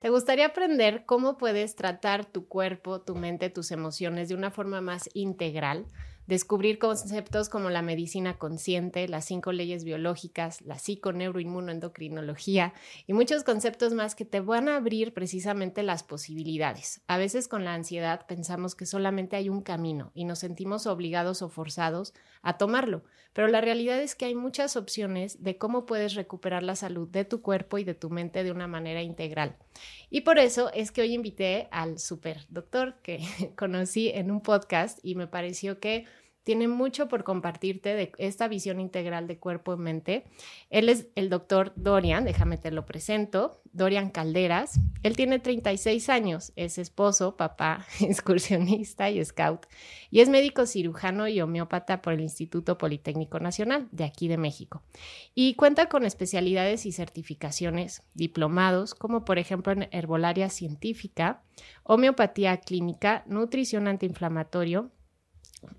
¿Te gustaría aprender cómo puedes tratar tu cuerpo, tu mente, tus emociones de una forma más integral? Descubrir conceptos como la medicina consciente, las cinco leyes biológicas, la psiconeuroinmunoendocrinología y muchos conceptos más que te van a abrir precisamente las posibilidades. A veces con la ansiedad pensamos que solamente hay un camino y nos sentimos obligados o forzados a tomarlo, pero la realidad es que hay muchas opciones de cómo puedes recuperar la salud de tu cuerpo y de tu mente de una manera integral. Y por eso es que hoy invité al super doctor que conocí en un podcast y me pareció que tiene mucho por compartirte de esta visión integral de cuerpo y mente. Él es el doctor Dorian, déjame te lo presento, Dorian Calderas. Él tiene 36 años, es esposo, papá, excursionista y scout, y es médico cirujano y homeópata por el Instituto Politécnico Nacional de aquí de México. Y cuenta con especialidades y certificaciones, diplomados, como por ejemplo en herbolaria científica, homeopatía clínica, nutrición antiinflamatorio,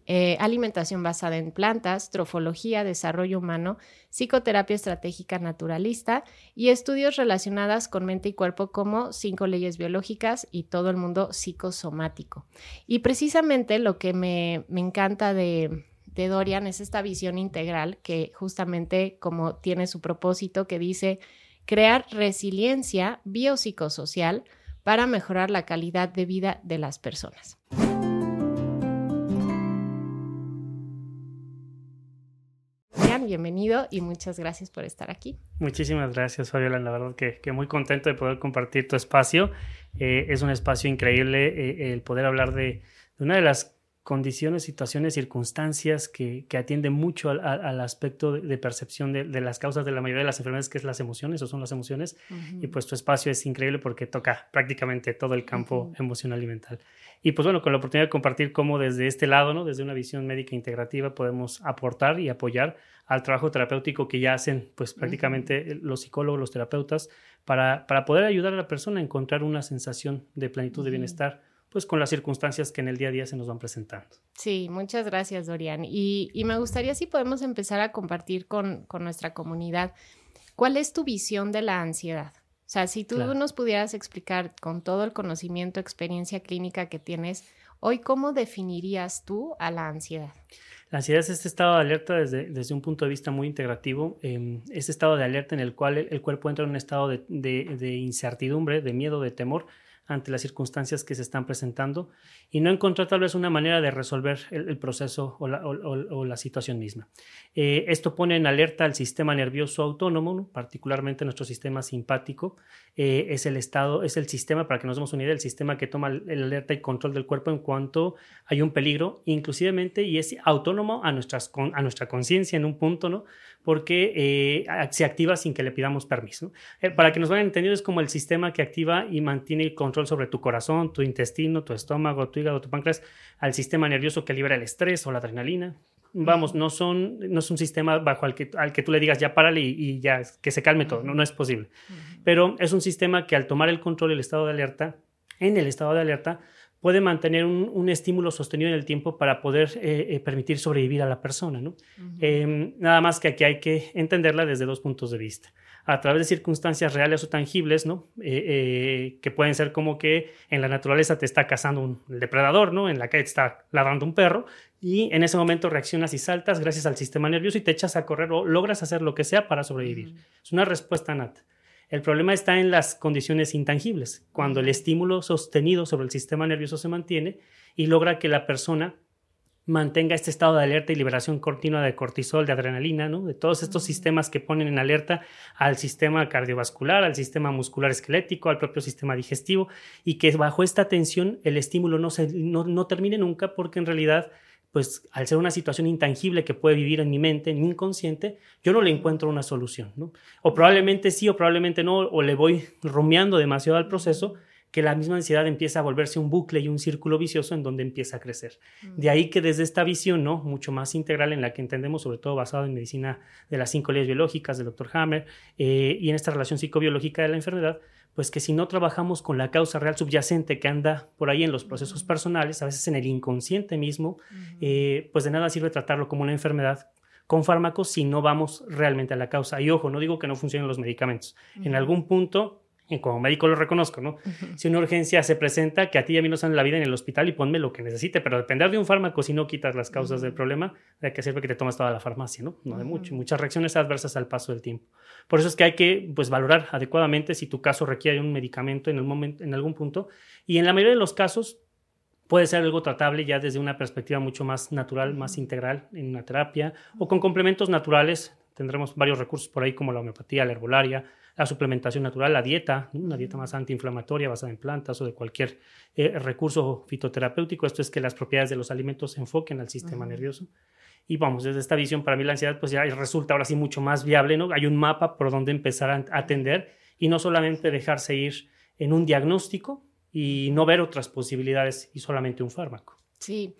eh, alimentación basada en plantas, trofología, desarrollo humano, psicoterapia estratégica naturalista y estudios relacionados con mente y cuerpo como cinco leyes biológicas y todo el mundo psicosomático. Y precisamente lo que me, encanta de, de Dorian es esta visión integral que justamente como tiene su propósito que dice crear resiliencia biopsicosocial para mejorar la calidad de vida de las personas. Bienvenido y muchas gracias por estar aquí. Muchísimas gracias, Fabiola. La verdad que, muy contento de poder compartir tu espacio. Eh, es un espacio increíble eh, el poder hablar de, una de las condiciones, situaciones, circunstancias que, que atienden mucho al, aspecto de, percepción de, las causas de la mayoría de las enfermedades, que es las emociones o son las emociones. Y pues tu espacio es increíble porque toca prácticamente todo el campo emocional y mental. Y pues bueno, con la oportunidad de compartir cómo desde este lado, ¿no? desde una visión médica integrativa, podemos aportar y apoyar al trabajo terapéutico que ya hacen pues prácticamente los psicólogos, los terapeutas, para, para poder ayudar a la persona a encontrar una sensación de plenitud de bienestar pues con las circunstancias que en el día a día se nos van presentando. Sí, muchas gracias, Dorian. Y, me gustaría si podemos empezar a compartir con, nuestra comunidad, ¿cuál es tu visión de la ansiedad? O sea, si tú nos pudieras explicar con todo el conocimiento, experiencia clínica que tienes, hoy, ¿cómo definirías tú a la ansiedad? La ansiedad es este estado de alerta desde, desde un punto de vista muy integrativo, eh, este estado de alerta en el cual el, cuerpo entra en un estado de, de incertidumbre, de miedo, de temor, ante las circunstancias que se están presentando y no encontrar tal vez una manera de resolver el, proceso o la, situación misma. Eh, esto pone en alerta al sistema nervioso autónomo, particularmente nuestro sistema simpático. Eh, es el estado, es el sistema, para que nos demos una idea, el sistema que toma el, alerta y control del cuerpo en cuanto hay un peligro, inclusivemente, y es autónomo a, nuestras, a nuestra conciencia en un punto, ¿no? porque eh, se activa sin que le pidamos permiso. para que nos vayan entendiendo, es como el sistema que activa y mantiene el control sobre tu corazón, tu intestino, tu estómago, tu hígado, tu páncreas, al sistema nervioso que libera el estrés o la adrenalina. Vamos, no, son, no es un sistema bajo al que, al que tú le digas ya párale y, ya que se calme todo, no, no es posible. Pero es un sistema que al tomar el control del estado de alerta, en el estado de alerta, puede mantener un, estímulo sostenido en el tiempo para poder eh, eh, permitir sobrevivir a la persona. ¿no? Em, nada más que aquí hay que entenderla desde dos puntos de vista a través de circunstancias reales o tangibles, ¿no? Eh, eh, que pueden ser como que en la naturaleza te está cazando un depredador, ¿no? En la calle te está ladrando un perro y en ese momento reaccionas y saltas gracias al sistema nervioso y te echas a correr o logras hacer lo que sea para sobrevivir. Es una respuesta nata. El problema está en las condiciones intangibles, cuando el estímulo sostenido sobre el sistema nervioso se mantiene y logra que la persona mantenga este estado de alerta y liberación continua de cortisol, de adrenalina, ¿no? de todos estos sistemas que ponen en alerta al sistema cardiovascular, al sistema muscular esquelético, al propio sistema digestivo, y que bajo esta tensión el estímulo no, se, no, termine nunca porque en realidad pues al ser una situación intangible que puede vivir en mi mente, en mi inconsciente, yo no le encuentro una solución, ¿no? O probablemente sí o probablemente no, o le voy rumiando demasiado al proceso, que la misma ansiedad empieza a volverse un bucle y un círculo vicioso en donde empieza a crecer. De ahí que desde esta visión, ¿no? Mucho más integral en la que entendemos, sobre todo basado en medicina de las cinco leyes biológicas del Dr. Hammer eh, y en esta relación psicobiológica de la enfermedad, pues que si no trabajamos con la causa real subyacente que anda por ahí en los procesos personales, a veces en el inconsciente mismo, eh, pues de nada sirve tratarlo como una enfermedad con fármacos si no vamos realmente a la causa. Y ojo, no digo que no funcionen los medicamentos. En algún punto como médico lo reconozco, ¿no? Si una urgencia se presenta, que a ti y a mí nos dan la vida en el hospital y ponme lo que necesite, pero depender de un fármaco si no quitas las causas del problema, de que sirve que te tomas toda la farmacia, ¿no? No de mucho, muchas reacciones adversas al paso del tiempo. Por eso es que hay que, pues, valorar adecuadamente si tu caso requiere un medicamento en, el momento, en algún punto, y en la mayoría de los casos puede ser algo tratable ya desde una perspectiva mucho más natural, más integral en una terapia, o con complementos naturales, tendremos varios recursos por ahí como la homeopatía, la herbolaria, la suplementación natural, la dieta, una dieta más antiinflamatoria basada en plantas o de cualquier eh, recurso fitoterapéutico. Esto es que las propiedades de los alimentos se enfoquen al sistema nervioso. Y vamos, desde esta visión, para mí la ansiedad pues ya resulta ahora sí mucho más viable, ¿no? Hay un mapa por donde empezar a atender y no solamente dejarse ir en un diagnóstico y no ver otras posibilidades y solamente un fármaco. Sí,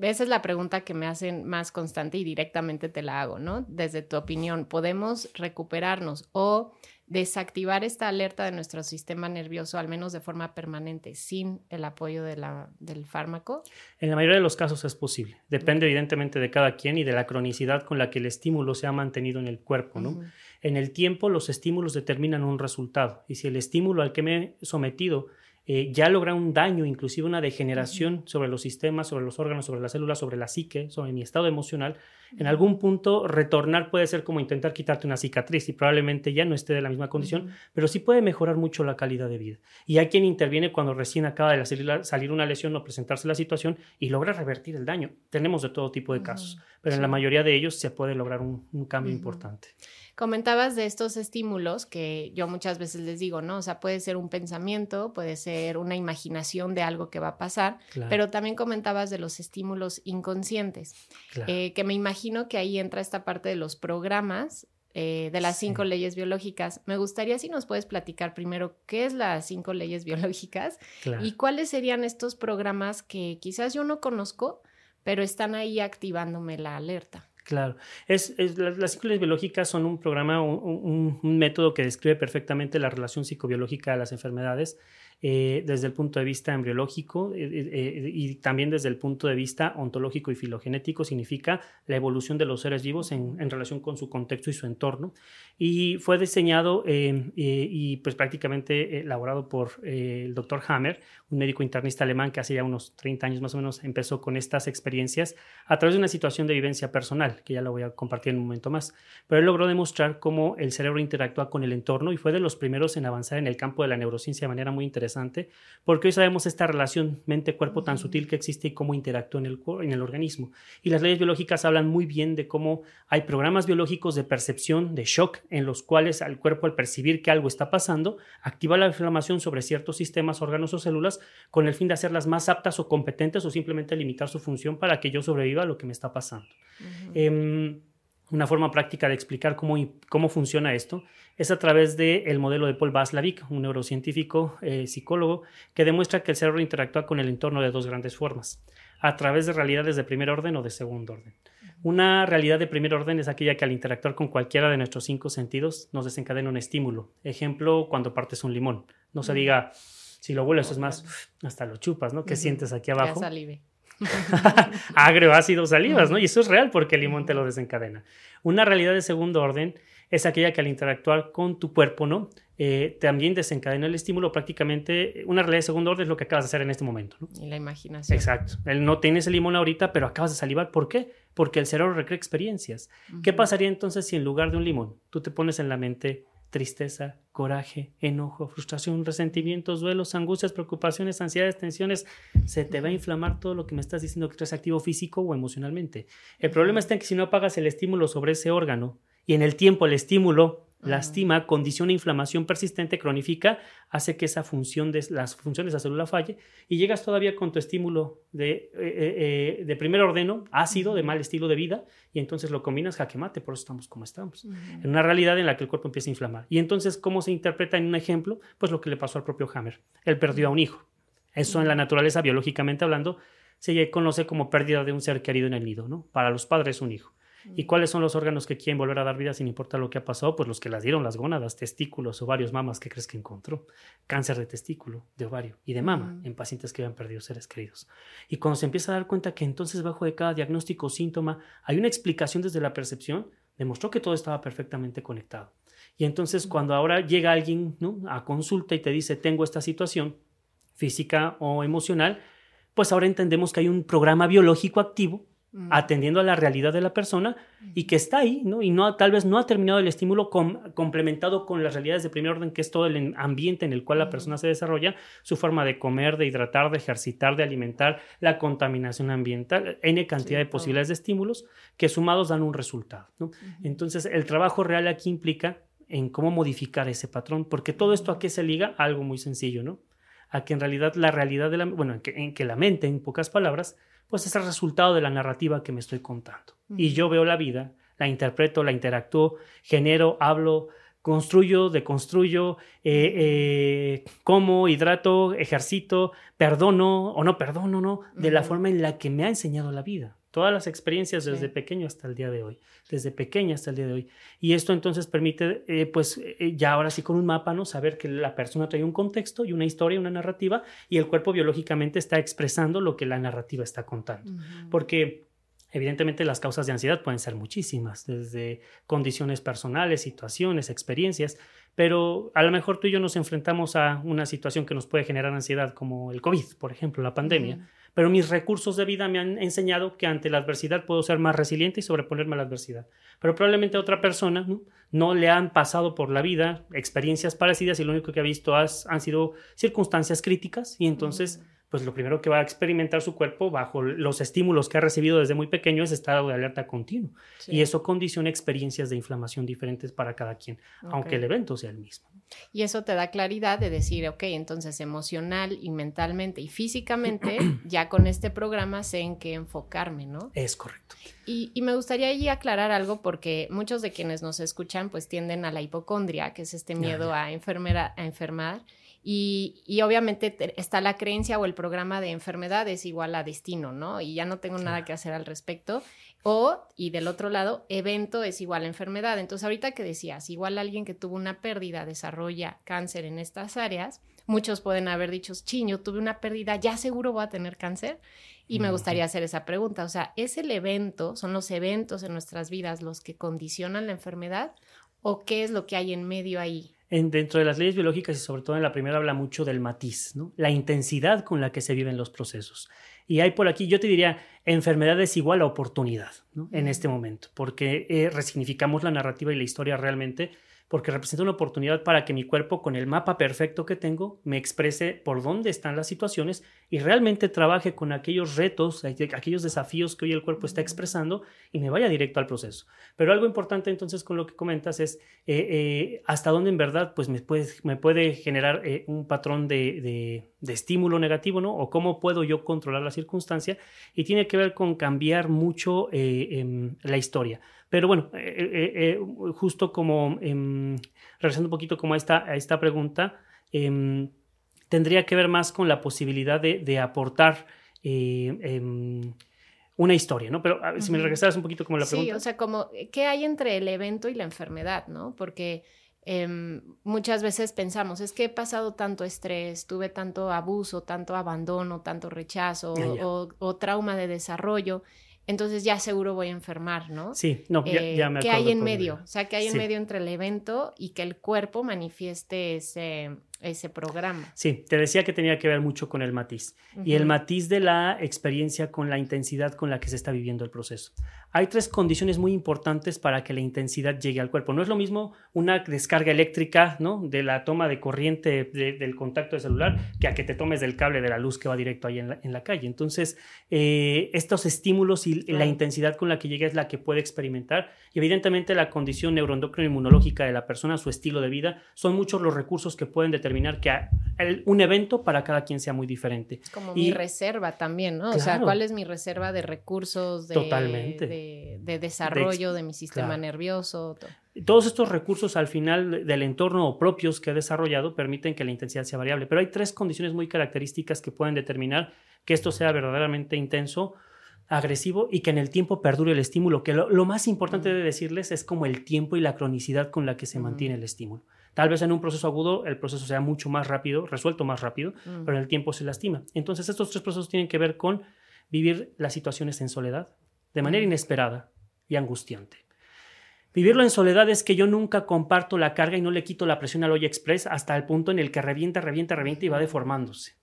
esa es la pregunta que me hacen más constante y directamente te la hago, ¿no? Desde tu opinión, ¿podemos recuperarnos o desactivar esta alerta de nuestro sistema nervioso, al menos de forma permanente, sin el apoyo de la, del fármaco? En la mayoría de los casos es posible. Depende evidentemente de cada quien y de la cronicidad con la que el estímulo se ha mantenido en el cuerpo, ¿no? En el tiempo los estímulos determinan un resultado y si el estímulo al que me he sometido eh, ya logra un daño, inclusive una degeneración sobre los sistemas, sobre los órganos, sobre las células, sobre la psique, sobre mi estado emocional, en algún punto retornar puede ser como intentar quitarte una cicatriz y probablemente ya no esté de la misma condición, pero sí puede mejorar mucho la calidad de vida. Y hay quien interviene cuando recién acaba de salir, una lesión o presentarse la situación y logra revertir el daño. Tenemos de todo tipo de casos, pero en la mayoría de ellos se puede lograr un, cambio importante. Comentabas de estos estímulos que yo muchas veces les digo, ¿no? O sea, puede ser un pensamiento, puede ser una imaginación de algo que va a pasar, pero también comentabas de los estímulos inconscientes, eh, que me imagino que ahí entra esta parte de los programas eh, de las cinco leyes biológicas. Me gustaría si nos puedes platicar primero qué es las cinco leyes biológicas y cuáles serían estos programas que quizás yo no conozco, pero están ahí activándome la alerta. Claro, es, las, ciclos biológicas son un programa, un, método que describe perfectamente la relación psicobiológica de las enfermedades eh, desde el punto de vista embriológico eh, eh, y también desde el punto de vista ontológico y filogenético, significa la evolución de los seres vivos en, relación con su contexto y su entorno. Y fue diseñado y pues prácticamente elaborado por el doctor Hammer, un médico internista alemán que hace ya unos 30 años más o menos empezó con estas experiencias a través de una situación de vivencia personal, que ya la voy a compartir en un momento más. Pero él logró demostrar cómo el cerebro interactúa con el entorno y fue de los primeros en avanzar en el campo de la neurociencia de manera muy interesante porque hoy sabemos esta relación mente-cuerpo tan sutil que existe y cómo interactúa en el, en el organismo. Y las leyes biológicas hablan muy bien de cómo hay programas biológicos de percepción, de shock, en los cuales al cuerpo al percibir que algo está pasando, activa la inflamación sobre ciertos sistemas, órganos o células con el fin de hacerlas más aptas o competentes o simplemente limitar su función para que yo sobreviva a lo que me está pasando una forma práctica de explicar cómo, cómo funciona esto es a través del modelo de Paul Vaslavic, un neurocientífico eh, psicólogo, que demuestra que el cerebro interactúa con el entorno de dos grandes formas, a través de realidades de primer orden o de segundo orden. Una realidad de primer orden es aquella que al interactuar con cualquiera de nuestros cinco sentidos nos desencadena un estímulo. Ejemplo, cuando partes un limón. No se diga, si lo hueles es más, hasta lo chupas, ¿no? ¿Qué sientes aquí abajo? ácido, salivas, ¿no? Y eso es real porque el limón te lo desencadena. Una realidad de segundo orden es aquella que al interactuar con tu cuerpo, ¿no? Eh, también desencadena el estímulo prácticamente. Una realidad de segundo orden es lo que acabas de hacer en este momento, ¿no? Y la imaginación. Exacto. Él no tienes el limón ahorita, pero acabas de salivar. ¿Por qué? Porque el cerebro recrea experiencias. ¿Qué pasaría entonces si en lugar de un limón tú te pones en la mente tristeza, coraje, enojo, frustración, resentimientos, duelos, angustias, preocupaciones, ansiedades, tensiones, se te va a inflamar todo lo que me estás diciendo que eres activo físico o emocionalmente. El problema está en que si no apagas el estímulo sobre ese órgano y en el tiempo el estímulo lastima, condiciona inflamación persistente, cronifica, hace que esa función de las funciones de la célula falle y llegas todavía con tu estímulo de, eh, eh, eh, de primer ordeno, ácido, de mal estilo de vida, y entonces lo combinas jaque mate, por eso estamos como estamos. En una realidad en la que el cuerpo empieza a inflamar. Y entonces, ¿cómo se interpreta en un ejemplo? Pues lo que le pasó al propio Hammer. Él perdió a un hijo. Eso en la naturaleza, biológicamente hablando, se conoce como pérdida de un ser querido en el nido, ¿no? Para los padres, un hijo. ¿Y cuáles son los órganos que quieren volver a dar vida sin importar lo que ha pasado? Pues los que las dieron, las gónadas, testículos, ovarios, mamas, ¿qué crees que encontró? Cáncer de testículo, de ovario y de mama en pacientes que habían perdido seres queridos. Y cuando se empieza a dar cuenta que entonces bajo de cada diagnóstico o síntoma hay una explicación desde la percepción, demostró que todo estaba perfectamente conectado. Y entonces cuando ahora llega alguien ¿no? a consulta y te dice, tengo esta situación física o emocional, pues ahora entendemos que hay un programa biológico activo Mm. atendiendo a la realidad de la persona y que está ahí, ¿no? Y no, tal vez no ha terminado el estímulo complementado con las realidades de primer orden, que es todo el ambiente en el cual la persona se desarrolla, su forma de comer, de hidratar, de ejercitar, de alimentar, la contaminación ambiental, N cantidad de posibilidades de estímulos que sumados dan un resultado, ¿no? Entonces, el trabajo real aquí implica en cómo modificar ese patrón, porque todo esto a qué se liga, algo muy sencillo, ¿no? A que en realidad la realidad de la, bueno, en que la mente, en pocas palabras, pues es el resultado de la narrativa que me estoy contando. Y yo veo la vida, la interpreto, la interactúo, genero, hablo, construyo, deconstruyo, eh, eh, como, hidrato, ejercito, perdono o no perdono, ¿no? De la forma en la que me ha enseñado la vida. Todas las experiencias desde pequeño hasta el día de hoy, desde pequeña hasta el día de hoy. Y esto entonces permite, eh, pues eh, ya ahora sí con un mapa, ¿no? Saber que la persona trae un contexto y una historia, una narrativa, y el cuerpo biológicamente está expresando lo que la narrativa está contando. Porque Evidentemente las causas de ansiedad pueden ser muchísimas, desde condiciones personales, situaciones, experiencias, pero a lo mejor tú y yo nos enfrentamos a una situación que nos puede generar ansiedad, como el COVID, por ejemplo, la pandemia pero mis recursos de vida me han enseñado que ante la adversidad puedo ser más resiliente y sobreponerme a la adversidad. Pero probablemente a otra persona ¿no? le han pasado por la vida experiencias parecidas y lo único que ha visto han sido circunstancias críticas y entonces pues lo primero que va a experimentar su cuerpo bajo los estímulos que ha recibido desde muy pequeño es estado de alerta continuo. Y eso condiciona experiencias de inflamación diferentes para cada quien, aunque el evento sea el mismo. Y eso te da claridad de decir, ok, entonces emocional y mentalmente y físicamente, ya con este programa sé en qué enfocarme, ¿no? Es correcto. Y, me gustaría allí aclarar algo porque muchos de quienes nos escuchan pues tienden a la hipocondria, que es este miedo a, enfermera, a enfermar y, obviamente está la creencia o el programa de enfermedades igual a destino, ¿no? Y ya no tengo nada que hacer al respecto. O, y del otro lado, evento es igual a enfermedad. Entonces, ahorita que decías, igual alguien que tuvo una pérdida desarrolla cáncer en estas áreas, muchos pueden haber dicho, chiño, tuve una pérdida, ya seguro voy a tener cáncer. Y me gustaría hacer esa pregunta. O sea, ¿es el evento, son los eventos en nuestras vidas los que condicionan la enfermedad? ¿O qué es lo que hay en medio ahí? dentro de las leyes biológicas y sobre todo en la primera habla mucho del matiz, ¿no? la intensidad con la que se viven los procesos. Y hay por aquí, yo te diría, enfermedad es igual a oportunidad ¿no? en este momento, porque eh, resignificamos la narrativa y la historia realmente porque representa una oportunidad para que mi cuerpo, con el mapa perfecto que tengo, me exprese por dónde están las situaciones y realmente trabaje con aquellos retos, aquellos desafíos que hoy el cuerpo está expresando y me vaya directo al proceso. Pero algo importante entonces con lo que comentas es eh, eh, hasta dónde en verdad pues me puede, me puede generar eh, un patrón de, de, estímulo negativo, ¿no? O cómo puedo yo controlar la circunstancia y tiene que ver con cambiar mucho em, la historia. Pero bueno, eh, eh, eh, justo como, em, regresando un poquito como a esta, a esta pregunta, em, tendría que ver más con la posibilidad de, aportar em, una historia, ¿no? Pero si me regresaras un poquito como la pregunta. Sí, o sea, como, ¿qué hay entre el evento y la enfermedad, no? Porque muchas veces pensamos, es que he pasado tanto estrés, tuve tanto abuso, tanto abandono, tanto rechazo ah, o, trauma de desarrollo entonces ya seguro voy a enfermar, ¿no? Sí, no, ya, ya me ¿Qué hay en medio? O sea, ¿qué hay en medio entre el evento y que el cuerpo manifieste ese, ese programa. Sí, te decía que tenía que ver mucho con el matiz y el matiz de la experiencia con la intensidad con la que se está viviendo el proceso. Hay tres condiciones muy importantes para que la intensidad llegue al cuerpo. No es lo mismo una descarga eléctrica, ¿no? De la toma de corriente del contacto de celular que a que te tomes del cable de la luz que va directo ahí en la, calle. Entonces, eh, estos estímulos y la intensidad con la que llega es la que puede experimentar y evidentemente la condición neuroendocrino inmunológica de la persona, su estilo de vida, son muchos los recursos que pueden determinar que un evento para cada quien sea muy diferente. Como mi reserva también, ¿no? o sea, ¿cuál es mi reserva de recursos, de, Totalmente. de, desarrollo de, mi sistema nervioso? Todos estos recursos al final del entorno o propios que he desarrollado permiten que la intensidad sea variable, pero hay tres condiciones muy características que pueden determinar que esto sea verdaderamente intenso agresivo y que en el tiempo perdure el estímulo, que lo, más importante de decirles es como el tiempo y la cronicidad con la que se mantiene el estímulo. Tal vez en un proceso agudo el proceso sea mucho más rápido, resuelto más rápido, mm. pero en el tiempo se lastima. Entonces estos tres procesos tienen que ver con vivir las situaciones en soledad de manera mm. inesperada y angustiante. Vivirlo en soledad es que yo nunca comparto la carga y no le quito la presión al hoy express hasta el punto en el que revienta, revienta, revienta y va deformándose.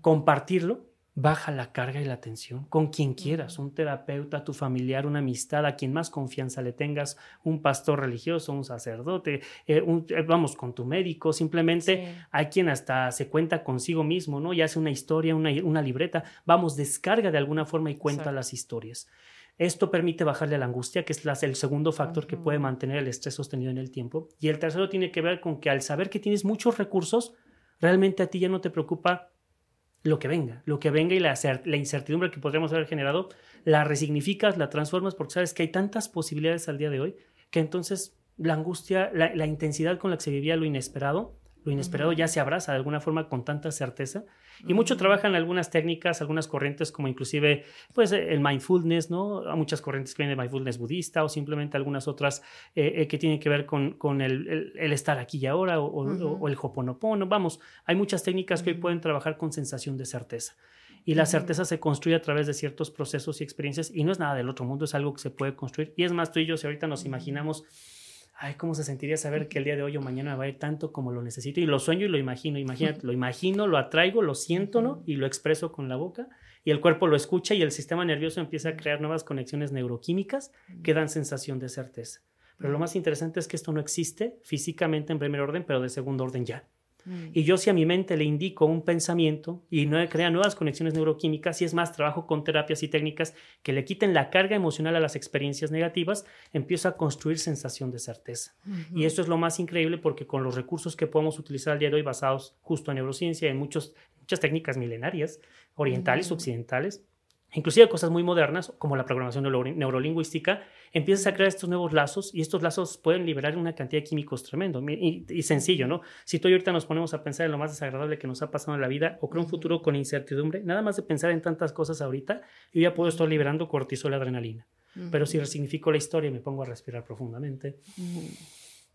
Compartirlo baja la carga y la tensión con quien quieras, un terapeuta, tu familiar, una amistad, a quien más confianza le tengas, un pastor religioso, un sacerdote, eh, eh, vamos, con tu médico, simplemente hay quien hasta se cuenta consigo mismo, ¿no? Y hace una historia, una, una libreta, vamos, descarga de alguna forma y cuenta las historias. Esto permite bajarle la angustia, que es el segundo factor que puede mantener el estrés sostenido en el tiempo. Y el tercero tiene que ver con que al saber que tienes muchos recursos, realmente a ti ya no te preocupa lo que venga, lo que venga y la, la incertidumbre que podríamos haber generado, la resignificas, la transformas porque sabes que hay tantas posibilidades al día de hoy que entonces la angustia, la intensidad con la que se vivía lo inesperado, lo inesperado ya se abraza de alguna forma con tanta certeza. Y mucho trabajan algunas técnicas, algunas corrientes como inclusive pues el mindfulness, ¿no? Hay muchas corrientes que vienen de mindfulness budista o simplemente algunas otras eh, eh, que tienen que ver con, con el, el, estar aquí y ahora o, el hoponopono. Vamos, hay muchas técnicas que hoy pueden trabajar con sensación de certeza. Y la certeza se construye a través de ciertos procesos y experiencias y no es nada del otro mundo, es algo que se puede construir. Y es más, tú y yo, si ahorita nos imaginamos ay, ¿cómo se sentiría saber que el día de hoy o mañana va a ir tanto como lo necesito? Y lo sueño y lo imagino, imagínate, lo imagino, lo atraigo, lo siento, ¿no? Y lo expreso con la boca y el cuerpo lo escucha y el sistema nervioso empieza a crear nuevas conexiones neuroquímicas que dan sensación de certeza. Pero lo más interesante es que esto no existe físicamente en primer orden, pero de segundo orden ya. Mm. Y yo si a mi mente le indico un pensamiento y no crea nuevas conexiones neuroquímicas, y es más, trabajo con terapias y técnicas que le quiten la carga emocional a las experiencias negativas, empiezo a construir sensación de certeza. Y esto es lo más increíble porque con los recursos que podemos utilizar al día de hoy basados justo en neurociencia, en muchos, muchas técnicas milenarias, orientales, occidentales, inclusive cosas muy modernas como la programación neurolingüística, empiezas a crear estos nuevos lazos y estos lazos pueden liberar una cantidad de químicos tremendo y, sencillo, ¿no? Si tú y ahorita nos ponemos a pensar en lo más desagradable que nos ha pasado en la vida o creo un futuro con incertidumbre, nada más de pensar en tantas cosas ahorita, yo ya puedo estar liberando cortisol y adrenalina. Pero si resignifico la historia y me pongo a respirar profundamente,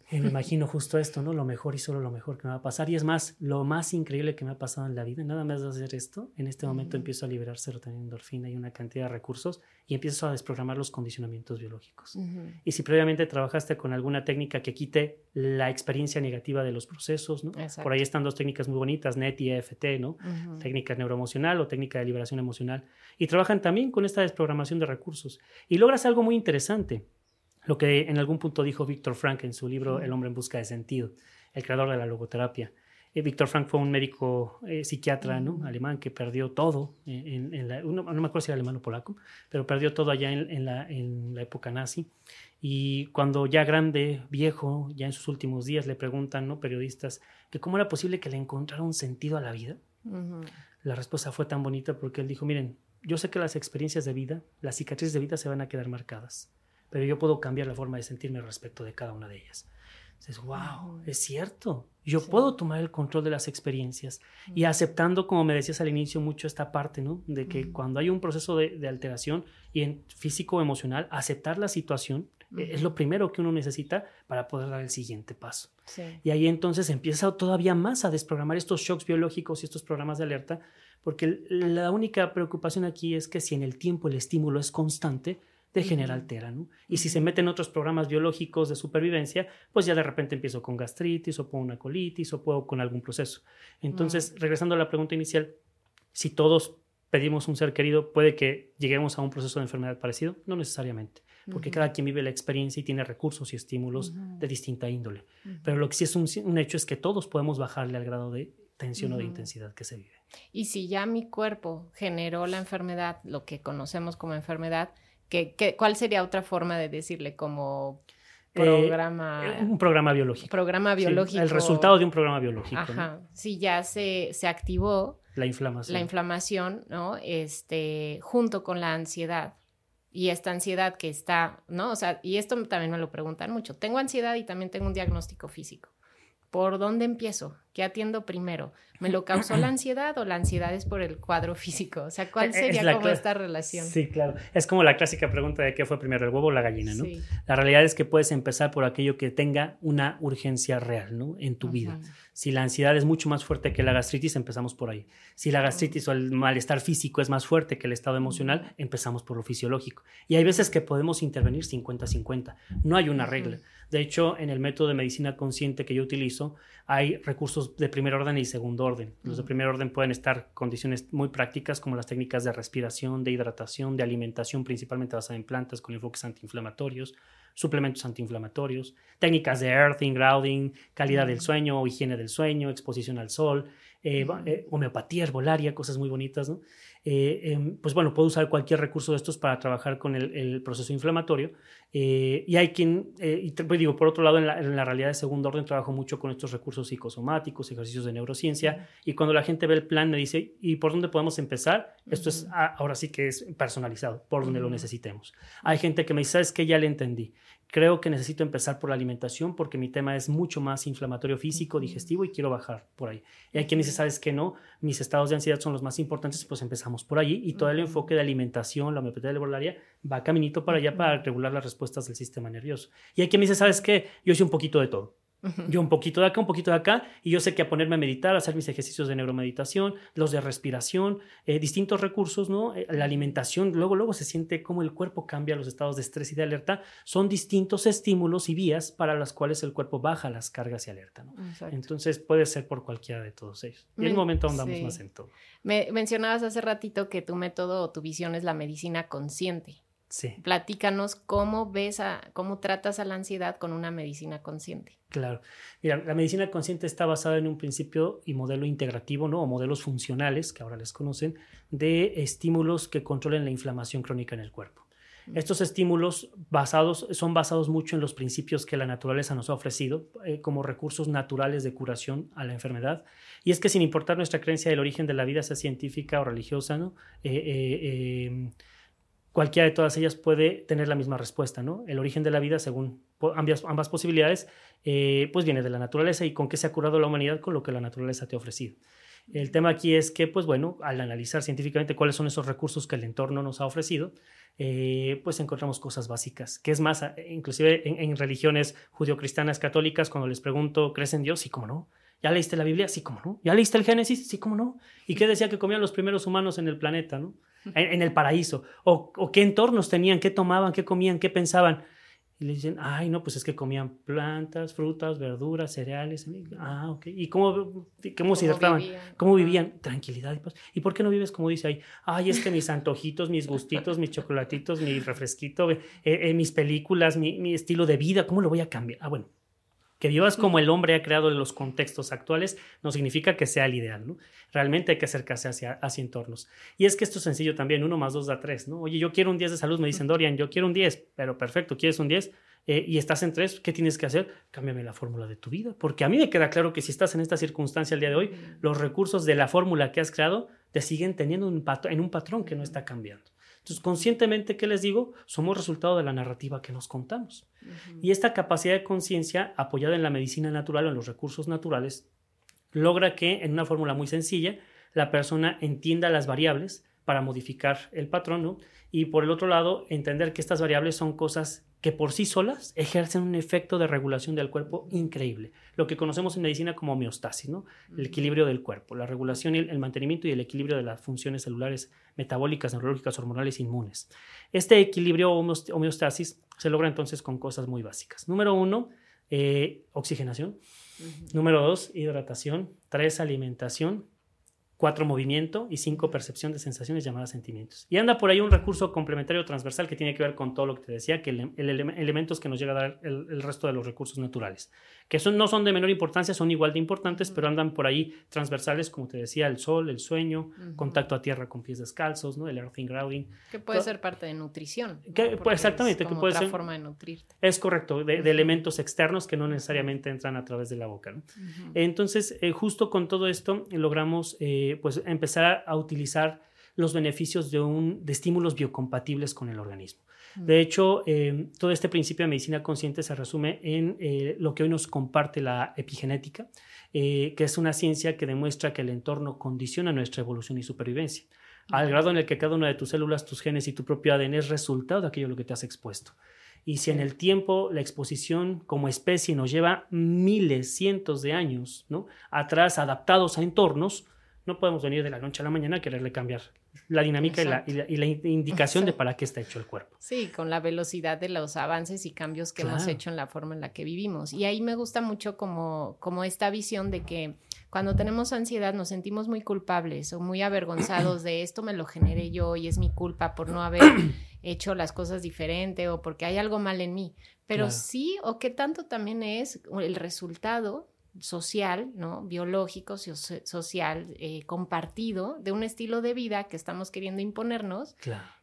y me imagino justo esto, ¿no? Lo mejor y solo lo mejor que me va a pasar. Y es más, lo más increíble que me ha pasado en la vida, nada más de hacer esto, en este momento empiezo a liberar serotonina, endorfina y una cantidad de recursos y empiezo a desprogramar los condicionamientos biológicos. Y si previamente trabajaste con alguna técnica que quite la experiencia negativa de los procesos, ¿no? Por ahí están dos técnicas muy bonitas, NET y EFT, ¿no? Técnica neuroemocional o técnica de liberación emocional. Y trabajan también con esta desprogramación de recursos. Y logras algo muy interesante lo que en algún punto dijo Víctor Frank en su libro El hombre en busca de sentido, el creador de la logoterapia. Eh, Víctor Frank fue un médico eh, psiquiatra ¿no? alemán que perdió todo, en, no, me acuerdo si era alemán o polaco, pero perdió todo allá en, la, época nazi. Y cuando ya grande, viejo, ya en sus últimos días, le preguntan ¿no? periodistas que cómo era posible que le encontrara un sentido a la vida. La respuesta fue tan bonita porque él dijo, miren, yo sé que las experiencias de vida, las cicatrices de vida se van a quedar marcadas pero yo puedo cambiar la forma de sentirme respecto de cada una de ellas. Dices, wow, es cierto. Yo puedo tomar el control de las experiencias y aceptando, como me decías al inicio, mucho esta parte, ¿no? De que cuando hay un proceso de, alteración y en físico o emocional, aceptar la situación e, es lo primero que uno necesita para poder dar el siguiente paso. Y ahí entonces empieza todavía más a desprogramar estos shocks biológicos y estos programas de alerta, porque la única preocupación aquí es que si en el tiempo el estímulo es constante, de general altera, ¿no? Y si se meten otros programas biológicos de supervivencia, pues ya de repente empiezo con gastritis o con una colitis o puedo con algún proceso. Entonces, regresando a la pregunta inicial, si todos pedimos un ser querido, ¿puede que lleguemos a un proceso de enfermedad parecido? No necesariamente, porque cada quien vive la experiencia y tiene recursos y estímulos de distinta índole. Pero lo que sí es un, hecho es que todos podemos bajarle al grado de tensión o de intensidad que se vive. Y si ya mi cuerpo generó la enfermedad, lo que conocemos como enfermedad, cuál sería otra forma de decirle como eh, programa? un programa biológico. Programa biológico. el resultado de un programa biológico. Ajá. Si ya se, se activó. La inflamación. La inflamación, ¿no? Este, junto con la ansiedad. Y esta ansiedad que está, ¿no? O sea, y esto también me lo preguntan mucho. Tengo ansiedad y también tengo un diagnóstico físico. ¿Por dónde empiezo? ¿Qué atiendo primero? ¿Me lo causó la ansiedad o la ansiedad es por el cuadro físico? O sea, ¿cuál sería como esta relación? Sí, claro. Es como la clásica pregunta de qué fue primero, el huevo o la gallina, ¿no? La realidad es que puedes empezar por aquello que tenga una urgencia real, ¿no? En tu vida. Si la ansiedad es mucho más fuerte que la gastritis, empezamos por ahí. Si la gastritis o el malestar físico es más fuerte que el estado emocional, empezamos por lo fisiológico. Y hay veces que podemos intervenir 50-50. No hay una regla. De hecho, en el método de medicina consciente que yo utilizo, hay recursos de primer orden y segundo orden. Los de primer orden pueden estar condiciones muy prácticas como las técnicas de respiración, de hidratación, de alimentación, principalmente basada en plantas con enfoques antiinflamatorios, suplementos antiinflamatorios, técnicas de earthing, grounding, calidad del sueño, higiene del sueño, exposición al sol, eh, eh, homeopatía herbolaria, cosas muy bonitas, ¿no? Eh, em, pues bueno, puedo usar cualquier recurso de estos para trabajar con el, proceso inflamatorio. Eh, y hay quien, eh, y pues digo, por otro lado, en la, realidad de segundo orden trabajo mucho con estos recursos psicosomáticos, ejercicios de neurociencia, y cuando la gente ve el plan me dice, ¿y por dónde podemos empezar? Esto es, ah, ahora sí que es personalizado, por donde lo necesitemos. Hay gente que me dice, ¿sabes qué? Ya le entendí creo que necesito empezar por la alimentación porque mi tema es mucho más inflamatorio físico, digestivo y quiero bajar por ahí. Y hay quien dice, sabes que no, mis estados de ansiedad son los más importantes, pues empezamos por allí y todo el enfoque de alimentación, la homeopatía herbolaria va caminito para allá para regular las respuestas del sistema nervioso. Y hay quien me dice, sabes qué, yo hice un poquito de todo. Yo un poquito de acá, un poquito de acá, y yo sé que a ponerme a meditar, a hacer mis ejercicios de neuromeditación, los de respiración, eh, distintos recursos, ¿no? Eh, la alimentación, luego, luego se siente cómo el cuerpo cambia los estados de estrés y de alerta. Son distintos estímulos y vías para las cuales el cuerpo baja las cargas y alerta, ¿no? Entonces puede ser por cualquiera de todos ellos. Y en el momento andamos más en todo. Me mencionabas hace ratito que tu método o tu visión es la medicina consciente. Sí. Platícanos cómo ves a, cómo tratas a la ansiedad con una medicina consciente. Claro. Mira, la medicina consciente está basada en un principio y modelo integrativo, ¿no? O modelos funcionales, que ahora les conocen, de estímulos que controlen la inflamación crónica en el cuerpo. Estos estímulos basados, son basados mucho en los principios que la naturaleza nos ha ofrecido eh, como recursos naturales de curación a la enfermedad. Y es que sin importar nuestra creencia del origen de la vida, sea científica o religiosa, ¿no? Eh, eh, em, cualquiera de todas ellas puede tener la misma respuesta, ¿no? El origen de la vida, según ambas, posibilidades, eh, pues viene de la naturaleza y con qué se ha curado la humanidad con lo que la naturaleza te ha ofrecido. El tema aquí es que, pues bueno, al analizar científicamente cuáles son esos recursos que el entorno nos ha ofrecido, eh, pues encontramos cosas básicas, que es más, inclusive en, religiones judio-cristianas católicas, cuando les pregunto, ¿crees en Dios? Sí, cómo no. ¿Ya leíste la Biblia? Sí, cómo no. ¿Ya leíste el Génesis? Sí, cómo no. ¿Y qué decía que comían los primeros humanos en el planeta, no? en, el paraíso, o, qué entornos tenían, qué tomaban, qué comían, qué pensaban. Y le dicen, ay, no, pues es que comían plantas, frutas, verduras, cereales. Ah, ok. ¿Y cómo, cómo, se hidrataban? ¿Cómo vivían? Tranquilidad y paz. ¿Y por qué no vives como dice ahí? Ay, es que mis antojitos, mis gustitos, mis chocolatitos, mi refresquito, eh, eh, mis películas, mi, mi, estilo de vida, ¿cómo lo voy a cambiar? Ah, bueno, que vivas como el hombre ha creado en los contextos actuales no significa que sea el ideal, ¿no? Realmente hay que acercarse hacia, hacia entornos. Y es que esto es sencillo también, uno más dos da tres, ¿no? Oye, yo quiero un 10 de salud, me dicen Dorian, yo quiero un 10, pero perfecto, ¿quieres un 10? Eh, y estás en tres, ¿qué tienes que hacer? Cámbiame la fórmula de tu vida, porque a mí me queda claro que si estás en esta circunstancia el día de hoy, los recursos de la fórmula que has creado te siguen teniendo un en un patrón que no está cambiando. Entonces, conscientemente, ¿qué les digo? Somos resultado de la narrativa que nos contamos. Y esta capacidad de conciencia, apoyada en la medicina natural o en los recursos naturales, logra que, en una fórmula muy sencilla, la persona entienda las variables para modificar el patrón, y por el otro lado, entender que estas variables son cosas que por sí solas ejercen un efecto de regulación del cuerpo increíble, lo que conocemos en medicina como homeostasis, ¿no? el equilibrio del cuerpo, la regulación, y el mantenimiento y el equilibrio de las funciones celulares metabólicas, neurológicas, hormonales, inmunes. Este equilibrio homeostasis se logra entonces con cosas muy básicas. Número uno, eh, oxigenación. Número dos, hidratación. Tres, alimentación cuatro movimiento y cinco percepción de sensaciones llamadas sentimientos. Y anda por ahí un recurso complementario transversal que tiene que ver con todo lo que te decía, que el, elementos que nos llega a dar el, resto de los recursos naturales, que son, no son de menor importancia, son igual de importantes, pero andan por ahí transversales, como te decía, el sol, el sueño, contacto a tierra con pies descalzos, ¿no? el earthing grounding. Que puede ser parte de nutrición. Que, pues, exactamente, que puede ser forma de nutrirte. Es correcto, de, elementos externos que no necesariamente entran a través de la boca. Entonces, eh, justo con todo esto logramos... Eh, pues empezar a utilizar los beneficios de, un, de estímulos biocompatibles con el organismo. De hecho, eh, todo este principio de medicina consciente se resume en eh, lo que hoy nos comparte la epigenética, eh, que es una ciencia que demuestra que el entorno condiciona nuestra evolución y supervivencia, al grado en el que cada una de tus células, tus genes y tu propio ADN es resultado de aquello a lo que te has expuesto. Y si en el tiempo la exposición como especie nos lleva miles, cientos de años, ¿no? Atrás, adaptados a entornos, no podemos venir de la noche a la mañana a quererle cambiar la dinámica y la, indicación de para qué está hecho el cuerpo. Sí, con la velocidad de los avances y cambios que hemos hecho en la forma en la que vivimos. Y ahí me gusta mucho como, como esta visión de que cuando tenemos ansiedad nos sentimos muy culpables o muy avergonzados de esto me lo generé yo y es mi culpa por no haber hecho las cosas diferente o porque hay algo mal en mí. Pero sí, o qué tanto también es el resultado social, ¿no? biológico, social, eh, compartido de un estilo de vida que estamos queriendo imponernos,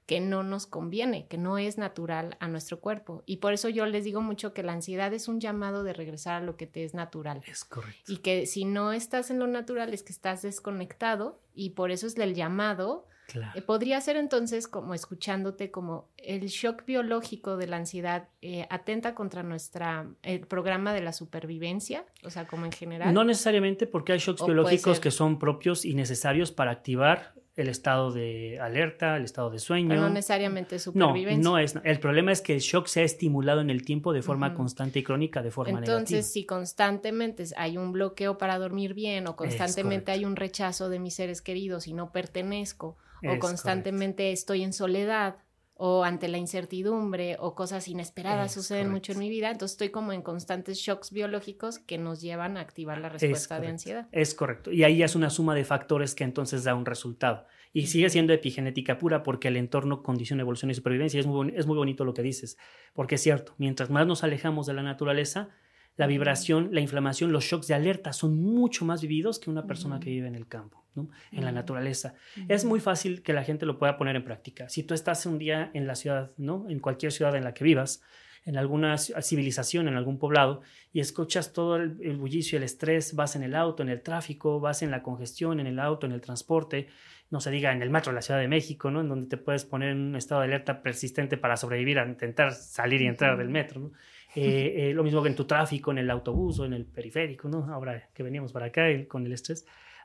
que no nos conviene, que no es natural a nuestro cuerpo. Y por eso yo les digo mucho que la ansiedad es un llamado de regresar a lo que te es natural. Es correcto. Y que si no estás en lo natural es que estás desconectado y por eso es el llamado eh, podría ser entonces, como escuchándote, como el shock biológico de la ansiedad eh, atenta contra nuestra, el programa de la supervivencia, o sea, como en general. No necesariamente porque hay shocks biológicos que son propios y necesarios para activar el estado de alerta, el estado de sueño. Pero no necesariamente supervivencia. No, no es. El problema es que el shock se ha estimulado en el tiempo de forma constante y crónica, de forma Entonces, negativa. Entonces, si constantemente hay un bloqueo para dormir bien o constantemente hay un rechazo de mis seres queridos y no pertenezco o constantemente estoy en soledad o ante la incertidumbre o cosas inesperadas suceden mucho en mi vida, entonces estoy como en constantes shocks biológicos que nos llevan a activar la respuesta de ansiedad. Es correcto. Y ahí es una suma de factores que entonces da un resultado. Y sigue siendo epigenética pura porque el entorno condiciona evolución y supervivencia. Es muy, es muy bonito lo que dices, porque es cierto, mientras más nos alejamos de la naturaleza, la vibración, la inflamación, los shocks de alerta son mucho más vividos que una persona que vive en el campo en la naturaleza. Es muy fácil que la gente lo pueda poner en práctica. Si tú estás un día en la ciudad, ¿no? en cualquier ciudad en la que vivas, en alguna civilización, en algún poblado, y escuchas todo el, bullicio, el estrés, vas en el auto, en el tráfico, vas en la congestión, en el auto, en el transporte, no se diga en el metro de la Ciudad de México, ¿no? En donde te puedes poner en un estado de alerta persistente para sobrevivir a intentar salir y entrar del metro, eh, eh, lo mismo que en tu tráfico, en el autobús o en el periférico, ¿no? Ahora que veníamos para acá con el estrés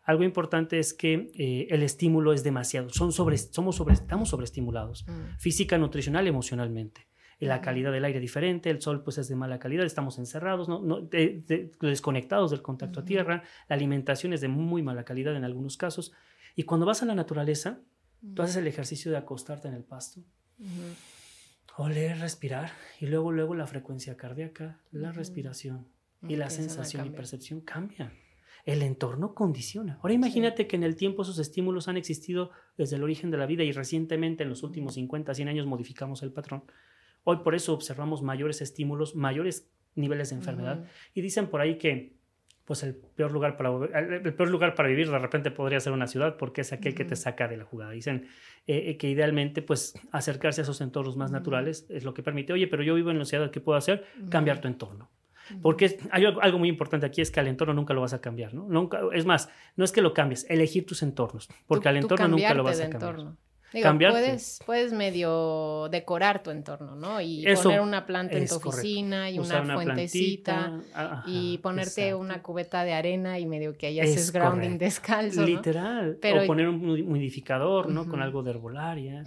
algo importante es que eh, el estímulo es demasiado. Son sobre, somos sobre, estamos sobreestimulados, mm. física, nutricional, emocionalmente. La calidad del aire diferente, el sol pues es de mala calidad, estamos encerrados, ¿no? desconectados del contacto a tierra, la alimentación es de muy mala calidad en algunos casos. Y cuando vas a la naturaleza, tú haces el ejercicio de acostarte en el pasto, oler, respirar, y luego, luego la frecuencia cardíaca, la respiración y la sensación y percepción cambian el entorno condiciona. Ahora imagínate que en el tiempo esos estímulos han existido desde el origen de la vida y recientemente en los últimos 50, 100 años modificamos el patrón. Hoy por eso observamos mayores estímulos, mayores niveles de enfermedad y dicen por ahí que pues el peor lugar para el peor lugar para vivir de repente podría ser una ciudad porque es aquel que te saca de la jugada. Dicen eh, que idealmente pues acercarse a esos entornos más naturales es lo que permite. Oye, pero yo vivo en la ciudad, ¿qué puedo hacer? Cambiar tu entorno. Porque hay algo muy importante aquí es que al entorno nunca lo vas a cambiar, ¿no? Nunca, es más, no es que lo cambies, elegir tus entornos, porque al entorno nunca lo vas a cambiar. Digo, puedes, puedes medio decorar tu entorno, ¿no? Y poner una planta en tu oficina y una, fuentecita y ponerte una cubeta de arena y medio que ahí haces grounding descalzo. Literal. o poner un humidificador, ¿no? Con algo de herbolaria.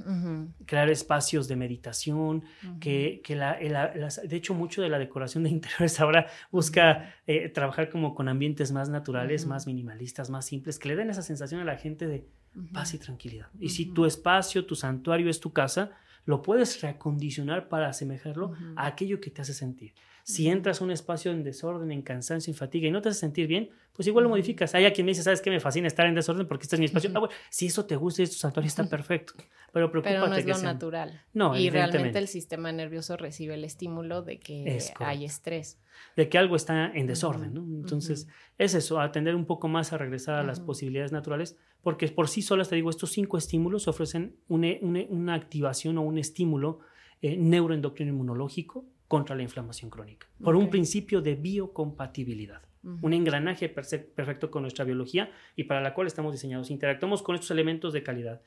Crear espacios de meditación. Que, que la, de hecho, mucho de la decoración de interiores ahora busca eh, trabajar como con ambientes más naturales, más minimalistas, más simples, que le den esa sensación a la gente de paz y tranquilidad. Y si tu espacio, tu santuario es tu casa, lo puedes reacondicionar para asemejarlo a aquello que te hace sentir. Si entras a un espacio en desorden, en cansancio, en fatiga y no te hace sentir bien, pues igual lo modificas. Hay a quien me dice, ¿sabes qué? Me fascina estar en desorden porque este es mi espacio. Ah, si eso te gusta y es tu santuario, está perfecto. Pero preocúpate Pero no es lo natural. No, Y realmente el sistema nervioso recibe el estímulo de que hay estrés. De que algo está en desorden, ¿no? Entonces, es eso, atender un poco más a regresar a las posibilidades naturales, porque por sí solas, te digo, estos cinco estímulos ofrecen una, activación o un estímulo eh, neuroendocrino inmunológico contra la inflamación crónica, por un principio de biocompatibilidad, un engranaje perfecto con nuestra biología y para la cual estamos diseñados. Interactuamos con estos elementos de calidad.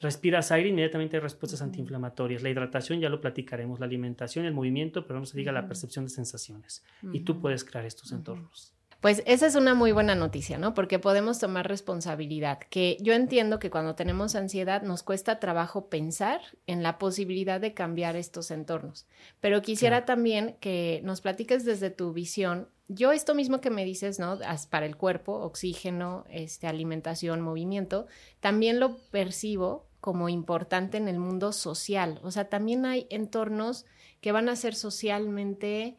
respiras aire, inmediatamente hay respuestas antiinflamatorias. La hidratación ya lo platicaremos, la alimentación, el movimiento, pero no se diga la percepción de sensaciones. Y tú puedes crear estos entornos. Pues esa es una muy buena noticia, ¿no? Porque podemos tomar responsabilidad, que yo entiendo que cuando tenemos ansiedad nos cuesta trabajo pensar en la posibilidad de cambiar estos entornos, pero quisiera también que nos platiques desde tu visión, yo esto mismo que me dices, ¿no? Para el cuerpo, oxígeno, este, alimentación, movimiento, también lo percibo como importante en el mundo social, o sea, también hay entornos que van a ser socialmente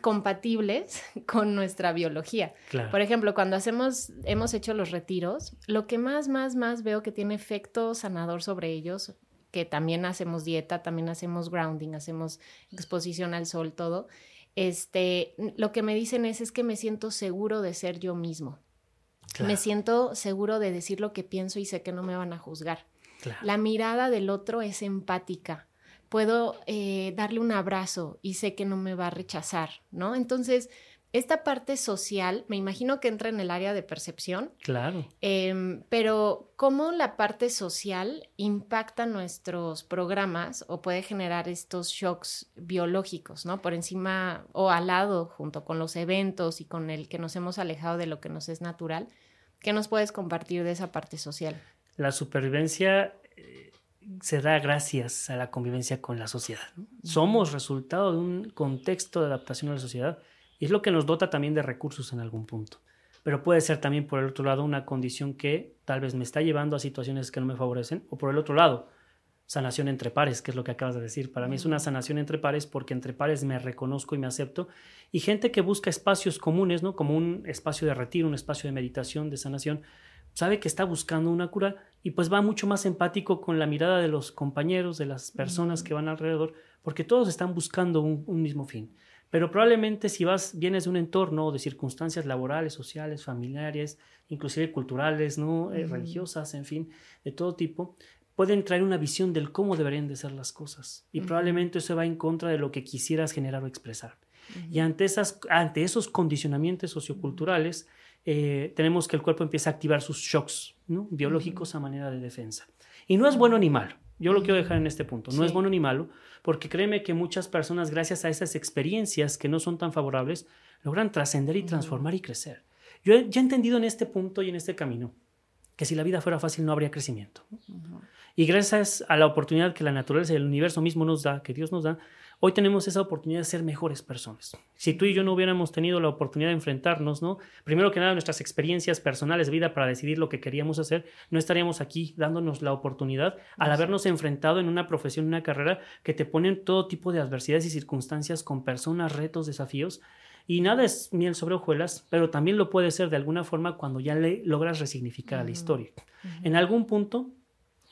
compatibles con nuestra biología. Por ejemplo, cuando hacemos, hemos hecho los retiros, lo que más, más, más veo que tiene efecto sanador sobre ellos, que también hacemos dieta, también hacemos grounding, hacemos exposición al sol, todo, este, lo que me dicen es, es que me siento seguro de ser yo mismo. Me siento seguro de decir lo que pienso y sé que no me van a juzgar. La mirada del otro es empática puedo eh, darle un abrazo y sé que no me va a rechazar, ¿no? Entonces, esta parte social, me imagino que entra en el área de percepción. Claro. Em, pero, ¿cómo la parte social impacta nuestros programas o puede generar estos shocks biológicos, ¿no? Por encima o al lado, junto con los eventos y con el que nos hemos alejado de lo que nos es natural. ¿Qué nos puedes compartir de esa parte social? La supervivencia se da gracias a la convivencia con la sociedad. Somos resultado de un contexto de adaptación a la sociedad y es lo que nos dota también de recursos en algún punto. Pero puede ser también, por el otro lado, una condición que tal vez me está llevando a situaciones que no me favorecen, o por el otro lado, sanación entre pares, que es lo que acabas de decir. Para mí es una sanación entre pares porque entre pares me reconozco y me acepto. Y gente que busca espacios comunes, ¿no? Como un espacio de retiro, un espacio de meditación, de sanación, sabe que está buscando una cura y pues va mucho más empático con la mirada de los compañeros, de las personas que van alrededor, porque todos están buscando un, mismo fin. Pero probablemente si vas, vienes de un entorno de circunstancias laborales, sociales, familiares, inclusive culturales, ¿no? Eh, religiosas, en fin, de todo tipo, pueden traer una visión del cómo deberían de ser las cosas. Y probablemente eso va en contra de lo que quisieras generar o expresar. Y ante, esas, ante esos condicionamientos socioculturales, eh, tenemos que el cuerpo empieza a activar sus shocks biológicos a manera de defensa. Y no es bueno ni malo. Yo lo quiero dejar en este punto. No es bueno ni malo, porque créeme que muchas personas, gracias a esas experiencias que no son tan favorables, logran trascender y transformar y crecer. Yo he, ya he entendido en este punto y en este camino que si la vida fuera fácil no habría crecimiento. Y gracias a la oportunidad que la naturaleza y el universo mismo nos da, que Dios nos da, Hoy tenemos esa oportunidad de ser mejores personas. Si tú y yo no hubiéramos tenido la oportunidad de enfrentarnos, ¿no? Primero que nada, nuestras experiencias personales de vida para decidir lo que queríamos hacer, no estaríamos aquí dándonos la oportunidad al habernos enfrentado en una profesión, en una carrera que te ponen todo tipo de adversidades y circunstancias con personas, retos, desafíos. Y nada es miel sobre hojuelas, pero también lo puede ser de alguna forma cuando ya le logras resignificar a la historia. En algún punto,